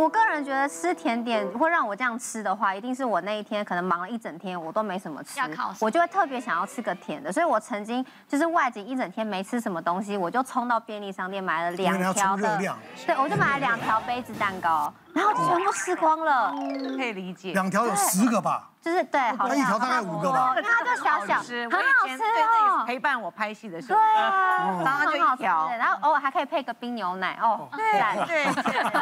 我个人觉得吃甜点会让我这样吃的话，一定是我那一天可能忙了一整天，我都没什么吃，我就会特别想要吃个甜的。所以我曾经就是外景一整天没吃什么东西，我就冲到便利商店买了两条的，对，我就买了两条杯子蛋糕，然后全部吃光了，可以理解。两条有十个吧？就是对，好像一条大概五个吧。它就小小，很好吃哦。陪伴我拍戏的时候，对啊，然后就一条，然后偶尔还可以配个冰牛奶哦。对对。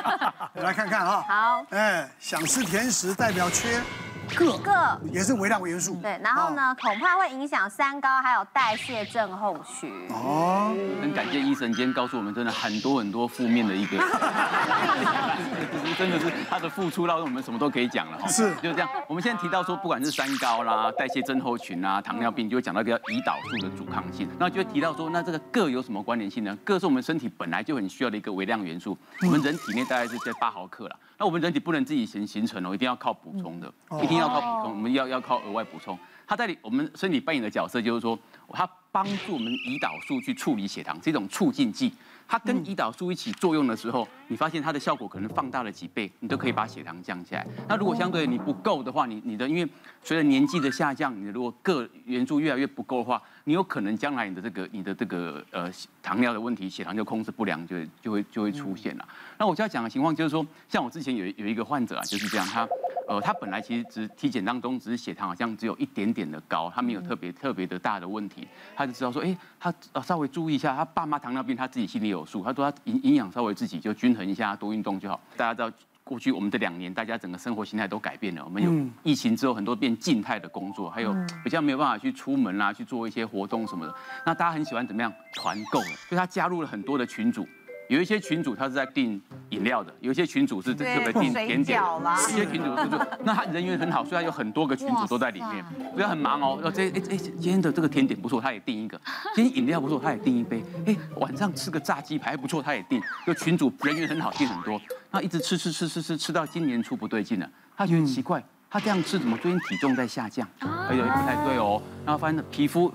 来看看啊。好。哎，想吃甜食代表缺。铬，铬也是微量元素。对，然后呢，恐怕会影响三高，还有代谢症候群。哦，很感谢医生今天告诉我们，真的很多很多负面的一个，真的是他的付出，让我们什么都可以讲了哈。是，就是这样。我们现在提到说，不管是三高啦、代谢症候群啊、糖尿病，就会讲到一个胰岛素的阻抗性，那就会提到说，那这个铬有什么关联性呢？铬是我们身体本来就很需要的一个微量元素，我们人体内大概是在八毫克了。那我们人体不能自己形形成哦，一定要靠补充的，一定要靠补充，我们要要靠额外补充。它在我们身体扮演的角色就是说，它帮助我们胰岛素去处理血糖，是一种促进剂。它跟胰岛素一起作用的时候，你发现它的效果可能放大了几倍，你都可以把血糖降下来。那如果相对你不够的话，你你的因为随着年纪的下降，你如果个元素越来越不够的话，你有可能将来你的这个你的这个呃糖尿的问题，血糖就控制不良，就就会就会出现了。那我就要讲的情况就是说，像我之前有有一个患者啊，就是这样，他呃他本来其实只体检当中只是血糖好像只有一点点的高，他没有特别特别的大的问题，他就知道说，哎，他稍微注意一下，他爸妈糖尿病，他自己心里有数。他说他营营养稍微自己就均衡一下，多运动就好。大家知道过去我们这两年，大家整个生活形态都改变了。我们有疫情之后，很多变静态的工作，还有比较没有办法去出门啦，去做一些活动什么的。那大家很喜欢怎么样团购？所以他加入了很多的群组。有一些群组他是在订饮料的，有一些群主是特别订甜点，有些群主是就 那他人缘很好，虽然有很多个群主都在里面，不要很忙哦。这哎哎，今天的这个甜点不错，他也订一个；今天饮料不错，他也订一杯。哎，晚上吃个炸鸡排不错，他也订。就群主人缘很好，订很多，那一直吃吃吃吃吃吃到今年初不对劲了，他觉得奇怪，他这样吃怎么最近体重在下降？哎呦，不太对哦。然后发现皮肤。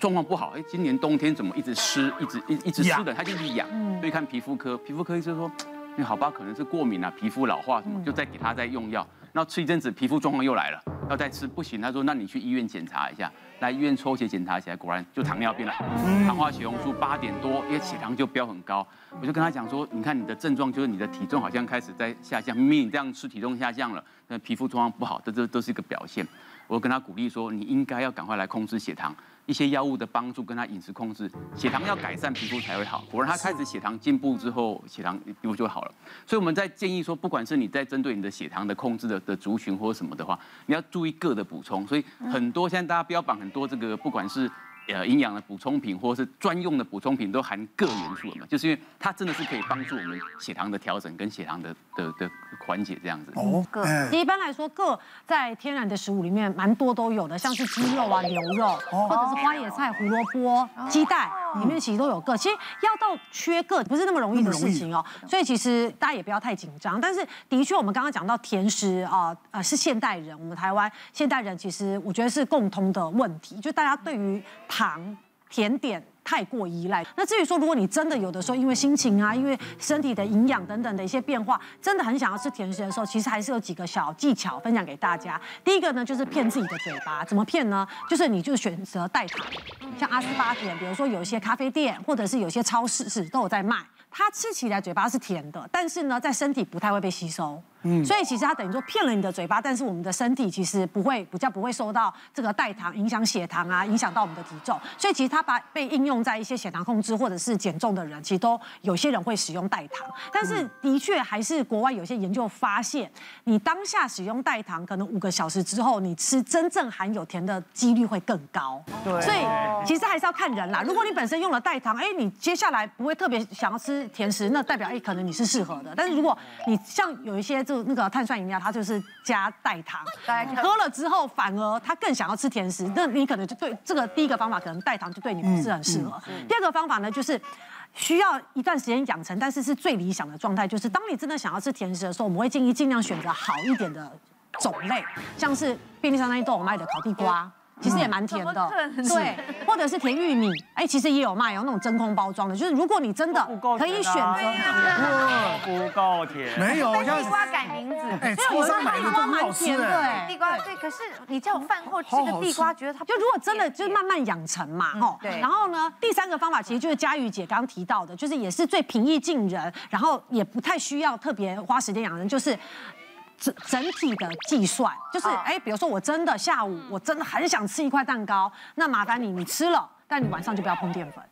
状况不好，哎，今年冬天怎么一直湿，一直一一直湿的，他就是痒，所以看皮肤科，皮肤科医生说，那好吧，可能是过敏啊，皮肤老化什么，就再给他再用药，然后吃一阵子，皮肤状况又来了，要再吃不行，他说那你去医院检查一下，来医院抽血检查起来，果然就糖尿病了，糖化血红素八点多，因为血糖就飙很高，我就跟他讲说，你看你的症状就是你的体重好像开始在下降，明明你这样吃体重下降了，那皮肤状况不好，这这都是一个表现，我跟他鼓励说，你应该要赶快来控制血糖。一些药物的帮助，跟他饮食控制，血糖要改善，皮肤才会好。果然，他开始血糖进步之后，血糖皮肤就好了。所以我们在建议说，不管是你在针对你的血糖的控制的的族群或者什么的话，你要注意各的补充。所以很多现在大家标榜很多这个，不管是。呃，营养的补充品或者是专用的补充品都含铬元素的嘛，就是因为它真的是可以帮助我们血糖的调整跟血糖的的的缓解这样子。哦，铬，一般来说，铬在天然的食物里面蛮多都有的，像是鸡肉啊、牛肉，或者是花椰菜、胡萝卜、鸡蛋里面其实都有个。其实要到缺个不是那么容易的事情哦，所以其实大家也不要太紧张。但是的确，我们刚刚讲到甜食啊，呃，是现代人，我们台湾现代人其实我觉得是共通的问题，就大家对于糖、甜点太过依赖。那至于说，如果你真的有的时候因为心情啊，因为身体的营养等等的一些变化，真的很想要吃甜食的时候，其实还是有几个小技巧分享给大家。第一个呢，就是骗自己的嘴巴。怎么骗呢？就是你就选择代糖，像阿斯巴甜，比如说有一些咖啡店或者是有些超市是都有在卖。它吃起来嘴巴是甜的，但是呢，在身体不太会被吸收。嗯，所以其实它等于说骗了你的嘴巴，但是我们的身体其实不会比较不会受到这个代糖影响血糖啊，影响到我们的体重。所以其实它把被应用在一些血糖控制或者是减重的人，其实都有些人会使用代糖。但是的确还是国外有些研究发现，你当下使用代糖，可能五个小时之后，你吃真正含有甜的几率会更高。对，所以其实还是要看人啦。如果你本身用了代糖，哎，你接下来不会特别想要吃甜食，那代表哎可能你是适合的。但是如果你像有一些就那个碳酸饮料，它就是加代糖，喝了之后反而他更想要吃甜食，那你可能就对这个第一个方法，可能代糖就对你不是很适合。第二个方法呢，就是需要一段时间养成，但是是最理想的状态，就是当你真的想要吃甜食的时候，我们会建议尽量选择好一点的种类，像是便利商店都有卖的烤地瓜。其实也蛮甜的，对，或者是甜玉米，哎，其实也有卖有，那种真空包装的，就是如果你真的可以选择，不够甜，没有，地瓜改名字，哎，超商买的都蛮甜的，哎，地瓜对，可是你叫我饭后吃个地瓜，觉得它就如果真的就是慢慢养成嘛，哦，对，然后呢，第三个方法其实就是佳瑜姐刚刚提到的，就是也是最平易近人，然后也不太需要特别花时间养人，就是。整整体的计算就是，哎，比如说我真的下午我真的很想吃一块蛋糕，那麻烦你你吃了，但你晚上就不要碰淀粉，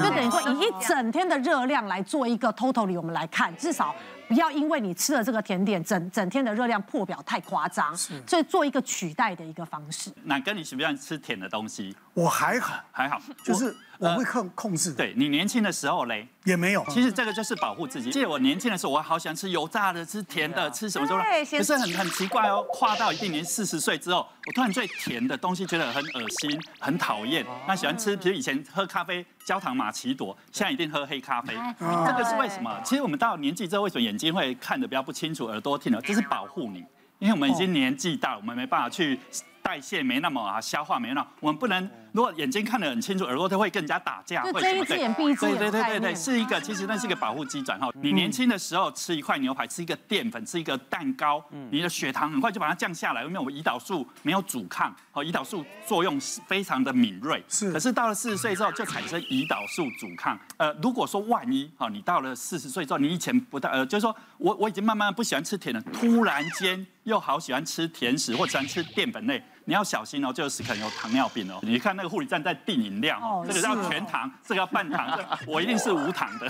就等于说以一整天的热量来做一个 totally 我们来看，至少不要因为你吃了这个甜点，整整天的热量破表太夸张，所以做一个取代的一个方式。那跟你喜不喜欢吃甜的东西？我还好，还好，就是。我会控控制。对，你年轻的时候嘞，也没有。其实这个就是保护自己。记得我年轻的时候，我好喜欢吃油炸的，吃甜的，吃什么什么。可是很很奇怪哦，跨到一定年四十岁之后，我突然对甜的东西觉得很恶心，很讨厌。那喜欢吃，比如以前喝咖啡焦糖玛奇朵，现在一定喝黑咖啡。这个是为什么？其实我们到年纪之后，为什么眼睛会看得比较不清楚，耳朵听了，这是保护你，因为我们已经年纪大，我们没办法去。代谢没那么啊，消化没那么，我们不能。如果眼睛看得很清楚，耳朵它会更加打架。就睁一只眼闭一只眼。对对对对对，是一个，其实那是一个保护机转哈。你年轻的时候吃一块牛排，吃一个淀粉，吃一个蛋糕，你的血糖很快就把它降下来，因为我们胰岛素没有阻抗，哦，胰岛素作用非常的敏锐。是。可是到了四十岁之后，就产生胰岛素阻抗。呃，如果说万一哈，你到了四十岁之后，你以前不太呃，就是说我我已经慢慢不喜欢吃甜了，突然间又好喜欢吃甜食或喜欢吃淀粉类。你要小心哦，就是可能有糖尿病哦。你看那个护理站在定饮料，哦、这个叫全糖，这个要半糖，我一定是无糖的。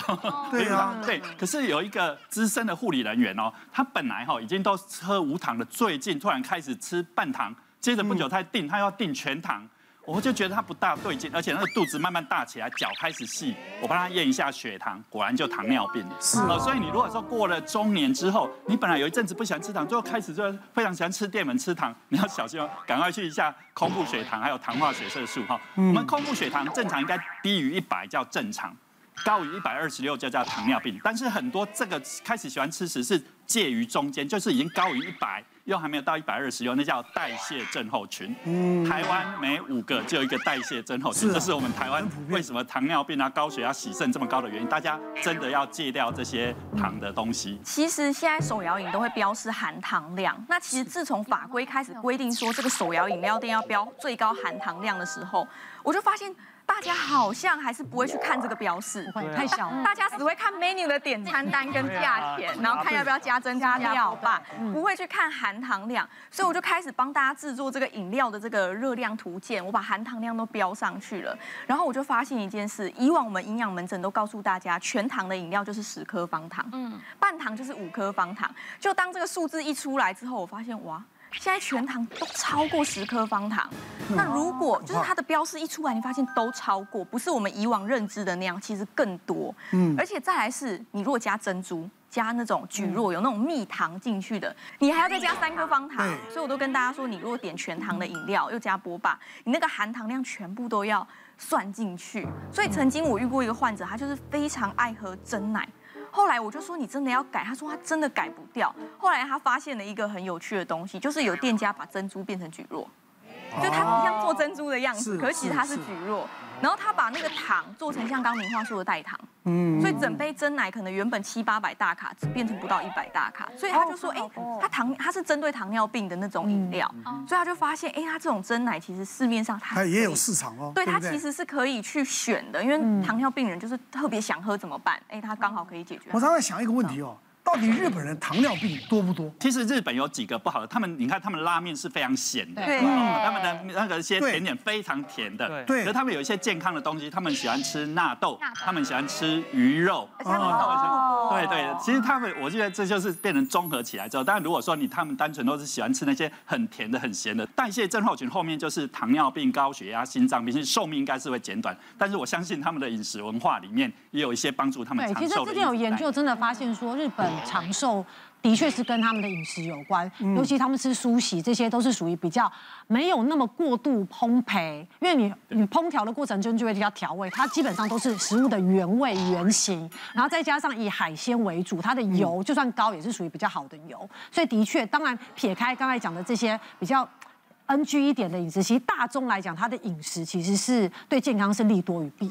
对啊，对。可是有一个资深的护理人员哦，他本来哈已经都喝无糖的，最近突然开始吃半糖，接着不久他订，他要定全糖。我就觉得他不大对劲，而且那个肚子慢慢大起来，脚开始细。我帮他验一下血糖，果然就糖尿病了。是哦，所以你如果说过了中年之后，你本来有一阵子不喜欢吃糖，最后开始就非常喜欢吃淀粉、吃糖，你要小心哦，赶快去一下空腹血糖，还有糖化血色素哈。我们空腹血糖正常应该低于一百叫正常，高于一百二十六就叫糖尿病。但是很多这个开始喜欢吃食是介于中间，就是已经高于一百。又还没有到一百二十，那叫代谢症候群。嗯，台湾每五个就有一个代谢症候群，这是我们台湾为什么糖尿病啊、高血压、喜肾这么高的原因。大家真的要戒掉这些糖的东西。其实现在手摇饮都会标示含糖量。那其实自从法规开始规定说这个手摇饮料店要标最高含糖量的时候，我就发现。大家好像还是不会去看这个标示，太小了。大家只会看 menu 的点餐单跟价钱，然后看要不要加增加料吧，不会去看含糖量。所以我就开始帮大家制作这个饮料的这个热量图鉴，我把含糖量都标上去了。然后我就发现一件事，以往我们营养门诊都告诉大家，全糖的饮料就是十颗方糖，嗯，半糖就是五颗方糖。就当这个数字一出来之后，我发现哇。现在全糖都超过十颗方糖，那如果就是它的标示一出来，你发现都超过，不是我们以往认知的那样，其实更多。嗯，而且再来是，你如果加珍珠，加那种蒟蒻，有那种蜜糖进去的，你还要再加三颗方糖。所以我都跟大家说，你如果点全糖的饮料，又加波霸，你那个含糖量全部都要算进去。所以曾经我遇过一个患者，他就是非常爱喝真奶。后来我就说，你真的要改，他说他真的改不掉。后来他发现了一个很有趣的东西，就是有店家把珍珠变成蒟蒻，就他不像做珍珠的样子，可是其实它是蒟蒻。然后他把那个糖做成像刚明话说的代糖，嗯，所以整杯真奶可能原本七八百大卡，只变成不到一百大卡。所以他就说，哎，他糖他是针对糖尿病的那种饮料，所以他就发现，哎，他这种真奶其实市面上它也有市场哦。对，它其实是可以去选的，因为糖尿病人就是特别想喝怎么办？哎，他刚好可以解决。我刚才想一个问题哦。到底日本人糖尿病多不多？其实日本有几个不好的，他们你看他们拉面是非常咸的，对，他们的那个一些甜点非常甜的，对。可是他们有一些健康的东西，他们喜欢吃纳豆，他们喜欢吃鱼肉，哦，对对。其实他们，我觉得这就是变成综合起来之后。当然，如果说你他们单纯都是喜欢吃那些很甜的、很咸的，代谢症候群后面就是糖尿病、高血压、心脏病，其实寿命应该是会减短。但是我相信他们的饮食文化里面也有一些帮助他们长寿的。其实之前有研究真的发现说日本。长寿的确是跟他们的饮食有关，尤其他们吃蔬食，这些都是属于比较没有那么过度烘焙，因为你你烹调的过程中就会比较调味，它基本上都是食物的原味原型，然后再加上以海鲜为主，它的油就算高也是属于比较好的油，所以的确，当然撇开刚才讲的这些比较。NG 一点的饮食，其实大众来讲，它的饮食其实是对健康是利多于弊。